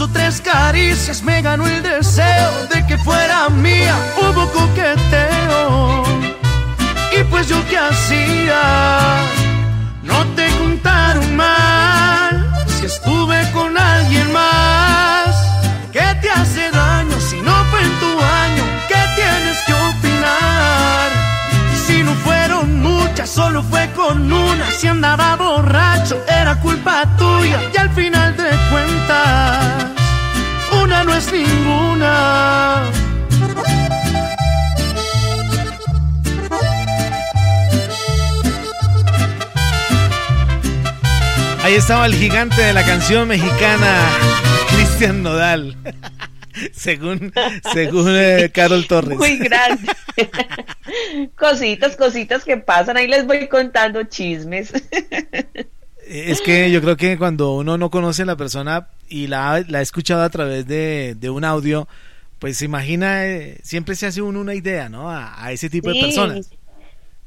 o tres caricias me ganó el deseo de que fuera mía. Hubo coqueteo y pues yo qué hacía. No te contaron mal si estuve con solo fue con una. Si andaba borracho, era culpa tuya. Y al final de cuentas una no es ninguna. Ahí estaba el gigante de la canción mexicana, Cristian Nodal. según según eh, Carol Torres. Muy grande. cositas, cositas que pasan. Ahí les voy contando chismes. Es que yo creo que cuando uno no conoce a la persona y la, ha escuchado a través de, un audio, pues se imagina, eh, siempre se hace uno una idea, ¿no? A, ese tipo de personas.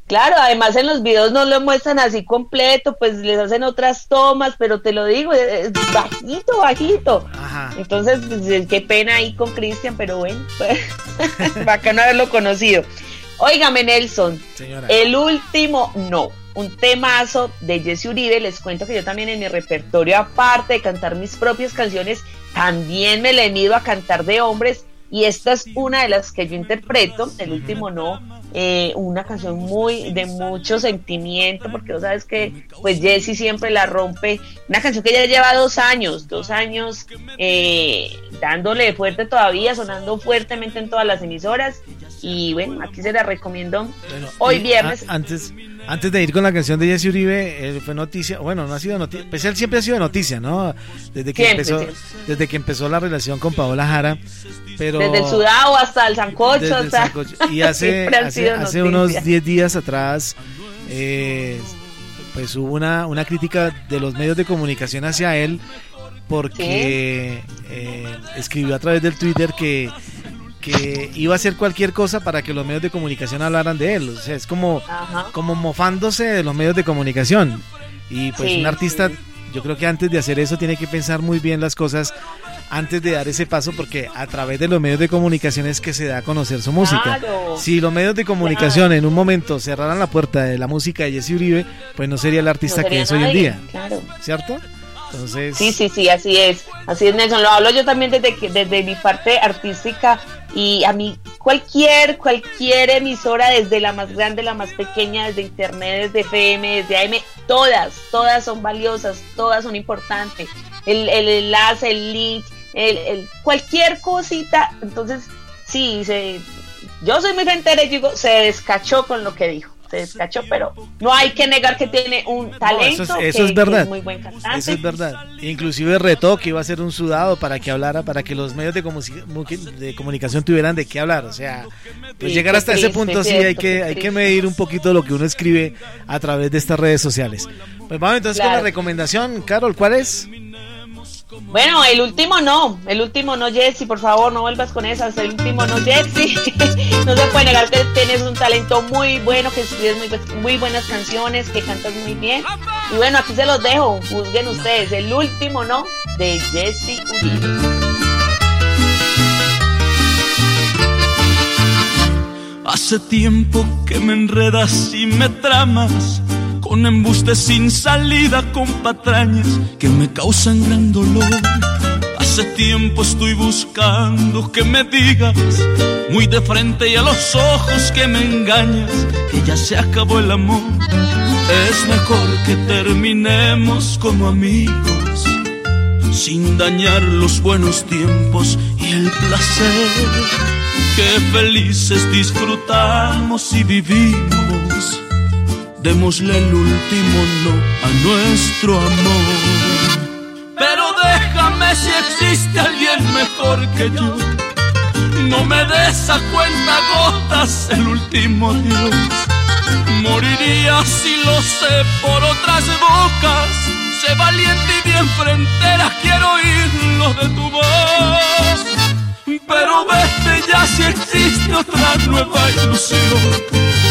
Claro, además en los videos no lo muestran así completo, pues les hacen otras tomas, pero te lo digo, es bajito, bajito. Entonces, pues, qué pena ahí con Cristian, pero bueno, pues, bacano haberlo conocido. Óigame, Nelson, el último no un temazo de Jesse Uribe. Les cuento que yo también en mi repertorio, aparte de cantar mis propias canciones, también me le he ido a cantar de hombres. Y esta es una de las que yo interpreto, el último no, eh, una canción muy de mucho sentimiento, porque tú sabes que pues Jessie siempre la rompe, una canción que ya lleva dos años, dos años eh, dándole fuerte todavía, sonando fuertemente en todas las emisoras, y bueno, aquí se la recomiendo hoy viernes. antes, antes de ir con la canción de Jesse Uribe, fue noticia, bueno, no ha sido noticia, pues él siempre ha sido noticia, ¿no? Desde que empezó, desde que empezó la relación con Paola Jara, pero desde el sudado hasta el sancocho, y hace, hace, unos 10 días atrás, eh, pues hubo una, una crítica de los medios de comunicación hacia él porque eh, escribió a través del Twitter que que iba a hacer cualquier cosa para que los medios de comunicación hablaran de él. O sea, es como, como mofándose de los medios de comunicación. Y pues un artista, yo creo que antes de hacer eso tiene que pensar muy bien las cosas antes de dar ese paso porque a través de los medios de comunicación es que se da a conocer su música. Si los medios de comunicación en un momento cerraran la puerta de la música de Jesse Uribe, pues no sería el artista que es hoy en día. ¿Cierto? Sí, sí, sí, así es. Así es, Nelson. Lo hablo yo también desde, desde mi parte artística y a mí cualquier, cualquier emisora, desde la más grande, la más pequeña, desde internet, desde FM, desde AM, todas, todas son valiosas, todas son importantes. El, el enlace, el link, el, cualquier cosita. Entonces, sí, se, yo soy muy frentera y digo, se descachó con lo que dijo descachó, pero no hay que negar que tiene un talento. eso es, verdad. muy buen cantante. Eso es verdad. Inclusive retó que iba a ser un sudado para que hablara, para que los medios de, de comunicación tuvieran de qué hablar. O sea, pues llegar hasta ese punto sí hay que, hay que medir un poquito lo que uno escribe a través de estas redes sociales. Pues vamos entonces con la recomendación, Carol, ¿cuál es? Bueno, el último no, el último no, Jesse, por favor, no vuelvas con esas, el último no, Jesse. no se puede negar que tienes un talento muy bueno, que escribes muy, muy buenas canciones, que cantas muy bien. Y bueno, aquí se los dejo, juzguen ustedes, el último no, de Jesse Uribe. Hace tiempo que me enredas y me tramas con embustes sin salida, con patrañas que me causan gran dolor. Hace tiempo estoy buscando que me digas, muy de frente y a los ojos que me engañas, que ya se acabó el amor. Es mejor que terminemos como amigos, sin dañar los buenos tiempos y el placer. Que felices disfrutamos y vivimos démosle el último no a nuestro amor. Pero déjame si existe alguien mejor que yo. No me des a cuenta gotas el último adiós. Moriría si lo sé por otras bocas. Sé valiente y bien frentera, quiero oírlo de tu voz. Pero vete ya si existe otra nueva ilusión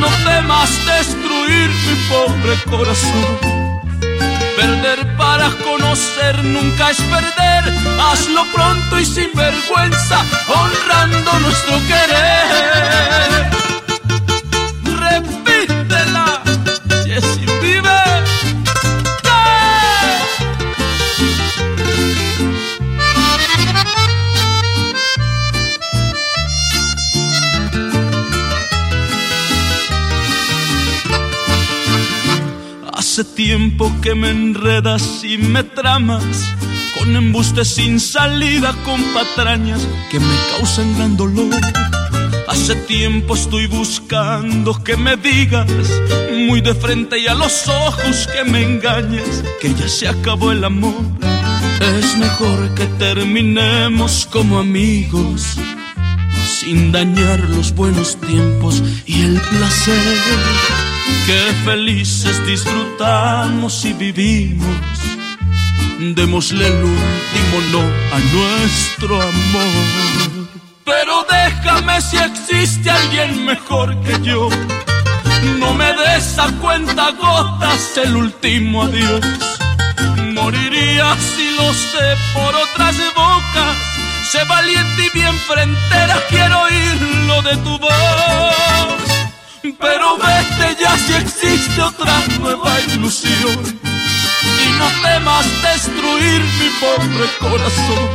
no temas destruir mi pobre corazón. Perder para conocer nunca es perder, hazlo pronto y sin vergüenza, honrando nuestro querer. Hace tiempo que me enredas y me tramas con embustes sin salida, con patrañas que me causan gran dolor. Hace tiempo estoy buscando que me digas muy de frente y a los ojos que me engañes que ya se acabó el amor. Es mejor que terminemos como amigos sin dañar los buenos tiempos y el placer Qué felices disfrutamos y vivimos. Démosle el último no a nuestro amor. Pero déjame si existe alguien mejor que yo. No me des a cuenta gotas el último adiós. Moriría si lo sé por otras bocas. Sé valiente y bien frentera, quiero oírlo de tu voz. Pero vete ya si existe otra nueva ilusión y no temas destruir mi pobre corazón.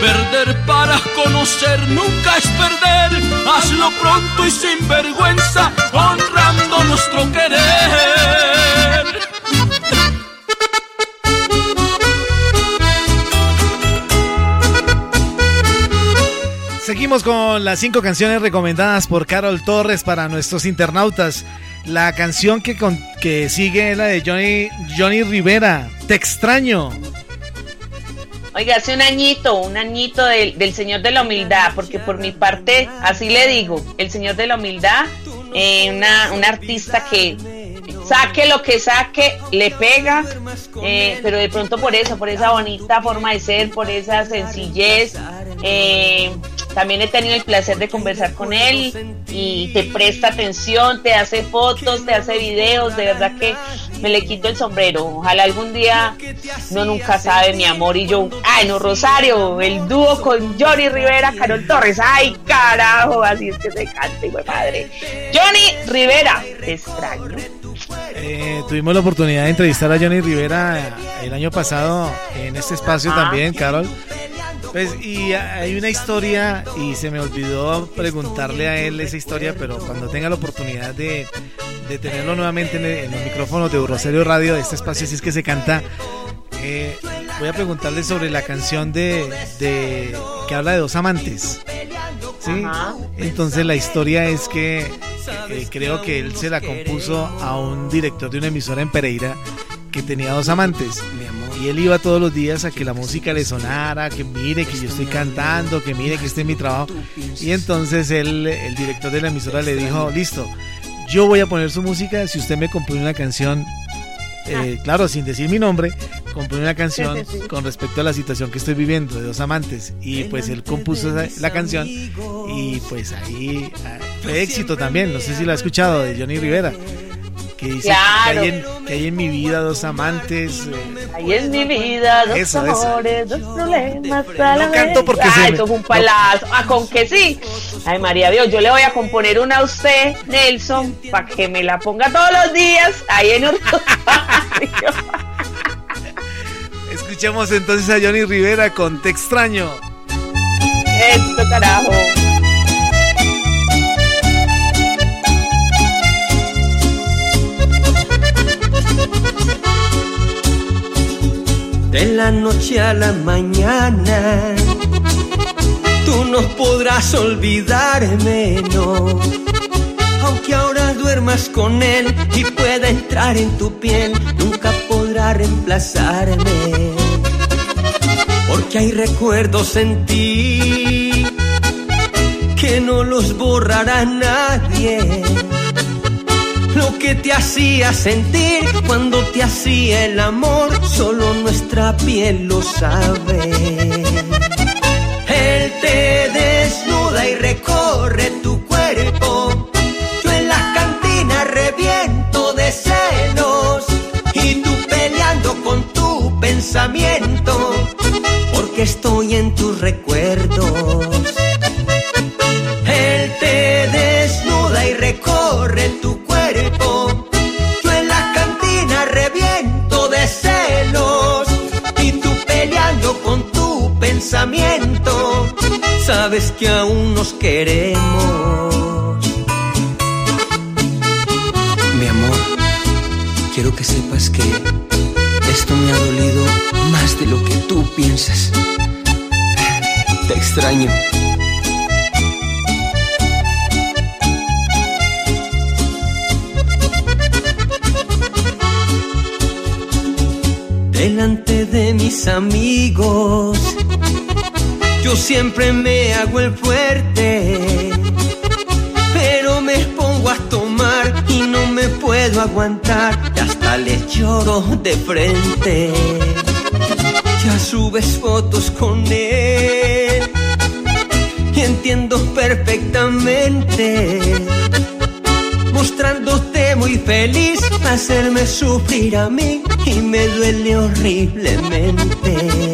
Perder para conocer nunca es perder. Hazlo pronto y sin vergüenza, honrando nuestro querer. Seguimos con las cinco canciones recomendadas por Carol Torres para nuestros internautas. La canción que, que sigue es la de Johnny, Johnny Rivera, Te extraño. Oiga, hace un añito, un añito del, Señor de la Humildad, porque por mi parte, así le digo, el Señor de la Humildad, eh, una, una artista que saque lo que saque, le pega, eh, pero de pronto por eso, por esa bonita forma de ser, por esa sencillez, eh, también he tenido el placer de conversar con él y te presta atención, te hace fotos, te hace videos, de verdad que me le quito el sombrero. Ojalá algún día, no nunca sabe, mi amor y yo, ay no, Rosario, el dúo con Johnny Rivera, Carol Torres, ay carajo, así es que se canta, hijo padre. Johnny Rivera, te extraño. Eh, tuvimos la oportunidad de entrevistar a Johnny Rivera el año pasado en este espacio también, Carol. Pues, y hay una historia, y se me olvidó preguntarle a él esa historia, pero cuando tenga la oportunidad de, tenerlo nuevamente en, los micrófonos de Rosario Radio, de este espacio, si es que se canta, eh, voy a preguntarle sobre la canción de, que habla de dos amantes. ¿sí? Entonces la historia es que eh, creo que él se la compuso a un director de una emisora en Pereira que tenía dos amantes. Y él iba todos los días a que la música le sonara, que mire que yo estoy cantando, que mire que este es mi trabajo. Y entonces él, el director de la emisora le dijo, listo, yo voy a poner su música si usted me compone una canción, eh, ah. claro, sin decir mi nombre, compone una canción con respecto a la situación que estoy viviendo de dos amantes. Y pues él compuso la canción y pues ahí ah, fue éxito también, no sé si lo ha escuchado, de Johnny Rivera que dice que, hay en, mi vida dos amantes. Eh. Hay en mi vida dos amores, dos problemas. No canto porque ah, eso fue un palazo. Ah, con que sí. Ay, María Dios, yo le voy a componer una a usted, Nelson, para que me la ponga todos los días ahí en un Escuchemos entonces a Johnny Rivera con Te extraño. Esto, carajo. De la noche a la mañana. Tú no podrás olvidarme, no. Aunque ahora duermas con él y pueda entrar en tu piel, nunca podrá reemplazarme. Porque hay recuerdos en ti que no los borrará nadie te hacía sentir cuando te hacía el amor, solo nuestra piel lo sabe. Él te desnuda y recorre tu cuerpo. Yo en la cantina reviento de celos y tú peleando con tu pensamiento, porque estoy en tus recuerdos. Sabes que aún nos queremos. Mi amor, quiero que sepas que esto me ha dolido más de lo que tú piensas. Te extraño delante de mis amigos. Yo siempre me hago el fuerte, pero me pongo a tomar y no me puedo aguantar. Y hasta le lloro de frente. Ya subes fotos con él y entiendo perfectamente mostrándote muy feliz, hacerme sufrir a mí y me duele horriblemente.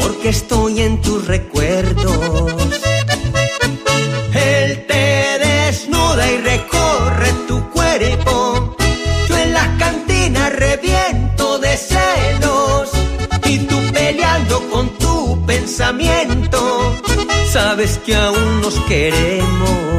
porque estoy en tus recuerdos. Él te desnuda y recorre tu cuerpo. Yo en las cantinas reviento de celos y tú peleando con tu pensamiento. Sabes que aún nos queremos.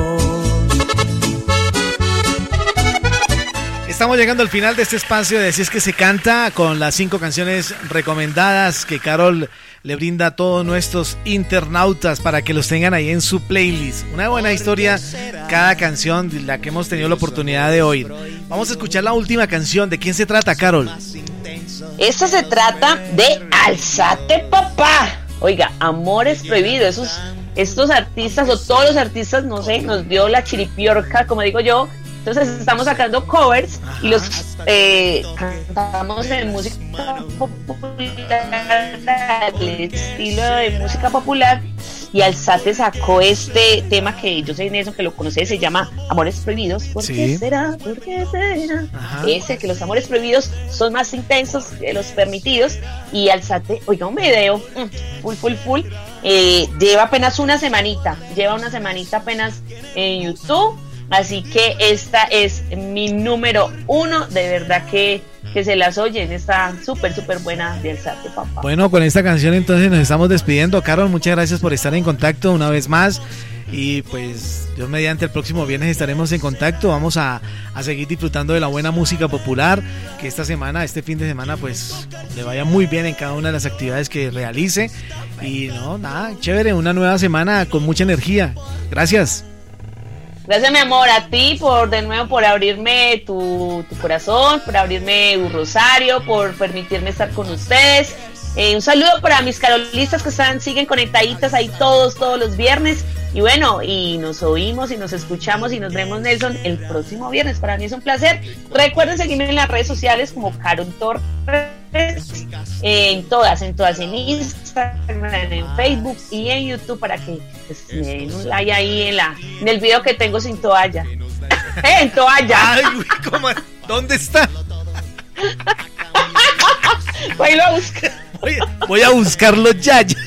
Estamos llegando al final de este espacio de Si es que se canta con las cinco canciones recomendadas que Carol le brinda a todos nuestros internautas para que los tengan ahí en su playlist. Una buena historia cada canción de la que hemos tenido la oportunidad de oír. Vamos a escuchar la última canción. ¿De quién se trata, Carol? Esta se trata de Alzate Papá. Oiga, Amores Prohibidos. Esos, estos artistas o todos los artistas, no sé, nos dio la chiripiorca, como digo yo, entonces estamos sacando covers y los eh, cantamos en música popular, el estilo de música popular. Y Alzate sacó este tema que yo sé en eso que lo conoce, se llama Amores Prohibidos. ¿Por qué será? ¿Por qué será? Ese que los amores prohibidos son más intensos que los permitidos. Y Alzate, oiga, un video, mm, full, full, full. Eh, lleva apenas una semanita, lleva una semanita apenas en YouTube Así que esta es mi número uno. De verdad que, que se las oyen. Está súper, súper buena de Alzate, papá. Bueno, con esta canción entonces nos estamos despidiendo. Carol, muchas gracias por estar en contacto una vez más. Y pues Dios mediante el próximo viernes estaremos en contacto. Vamos a, a, seguir disfrutando de la buena música popular. Que esta semana, este fin de semana, pues le vaya muy bien en cada una de las actividades que realice. Y no, nada, chévere, una nueva semana con mucha energía. Gracias. Gracias, mi amor, a ti por de nuevo por abrirme tu, corazón, por abrirme un rosario, por permitirme estar con ustedes. Eh, un saludo para mis carolistas que están, siguen conectaditas ahí todos, todos los viernes. Y bueno, y nos oímos y nos escuchamos y nos vemos, Nelson, el próximo viernes. Para mí es un placer. Recuerden seguirme en las redes sociales como Carol Torres, en todas, en todas, en Instagram, en Facebook y en YouTube para que pues, me den un like ahí en, la, en el video que tengo sin toalla. en toalla. Ay, ¿cómo? ¿Dónde está? voy, a buscar. Voy, voy a buscarlo ya. ya.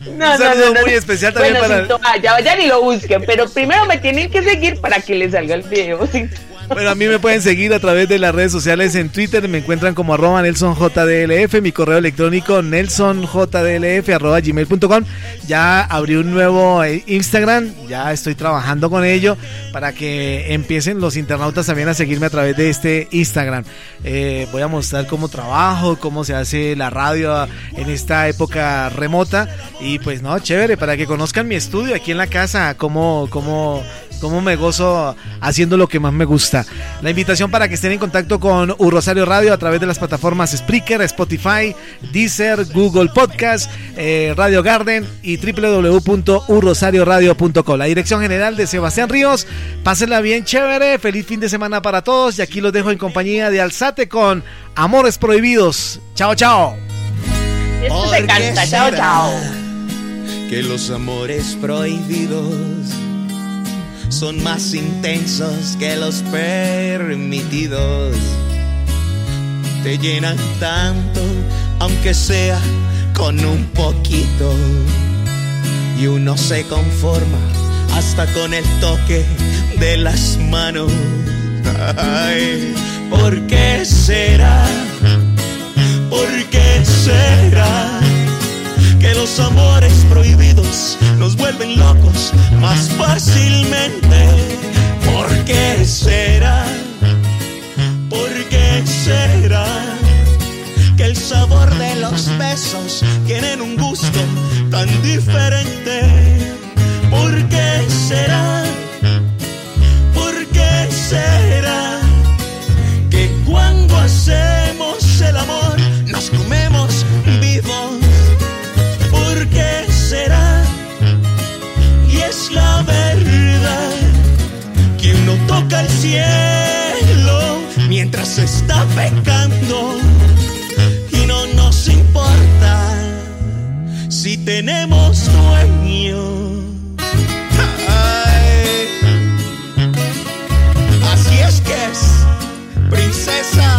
No, un saludo muy especial también para. ya vayan y lo busquen, pero primero me tienen que seguir para que les salga el video. Bueno, a mí me pueden seguir a través de las redes sociales en Twitter, me encuentran como arroba nelsonjdlf, mi correo electrónico nelsonjdlf arroba gmail.com. Ya abrí un nuevo eh, Instagram, ya estoy trabajando con ello para que empiecen los internautas también a seguirme a través de este Instagram. Eh, voy a mostrar cómo trabajo, cómo se hace la radio en esta época remota y pues no, chévere, para que conozcan mi estudio aquí en la casa, cómo, cómo cómo me gozo haciendo lo que más me gusta. La invitación para que estén en contacto con U Rosario Radio a través de las plataformas Spreaker, Spotify, Deezer, Google Podcast, eh, Radio Garden y www.urosarioradio.com. La dirección general de Sebastián Ríos. Pásenla bien chévere, feliz fin de semana para todos y aquí los dejo en compañía de Alzate con Amores Prohibidos. Chao, chao. Esto se canta, chao, chao. Que los amores prohibidos son más intensos que los permitidos. Te llenan tanto, aunque sea con un poquito. Y uno se conforma hasta con el toque de las manos. Ay, ¿por qué será? ¿Por qué será? Que los amores prohibidos nos vuelven locos más fácilmente. ¿Por qué será? ¿Por qué será? Que el sabor de los besos tienen un gusto tan diferente. ¿Por qué será? ¿Por qué será? Que cuando hacemos el amor cielo mientras está pecando. Y no nos importa si tenemos dueño. Así es que es, princesa,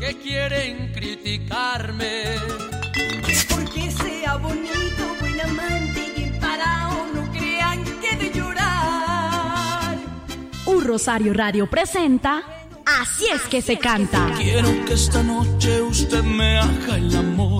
que quieren criticarme. Que porque sea bonito, buen amante y parado, no crean que de llorar. Un Rosario Radio presenta Así es que se canta. Quiero que esta noche usted me haga el amor